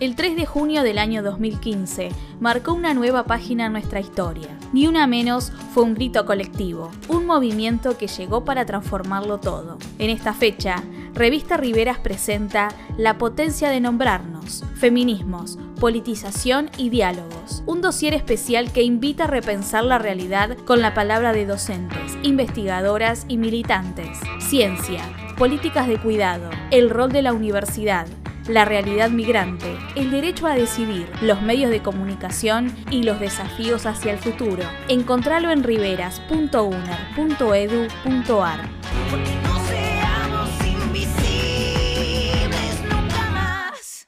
El 3 de junio del año 2015 marcó una nueva página en nuestra historia. Ni una menos fue un grito colectivo, un movimiento que llegó para transformarlo todo. En esta fecha, Revista Riveras presenta La potencia de nombrarnos, feminismos, politización y diálogos. Un dossier especial que invita a repensar la realidad con la palabra de docentes, investigadoras y militantes. Ciencia, políticas de cuidado, el rol de la universidad, la realidad migrante, el derecho a decidir, los medios de comunicación y los desafíos hacia el futuro. Encontralo en riveras.uner.edu.ar.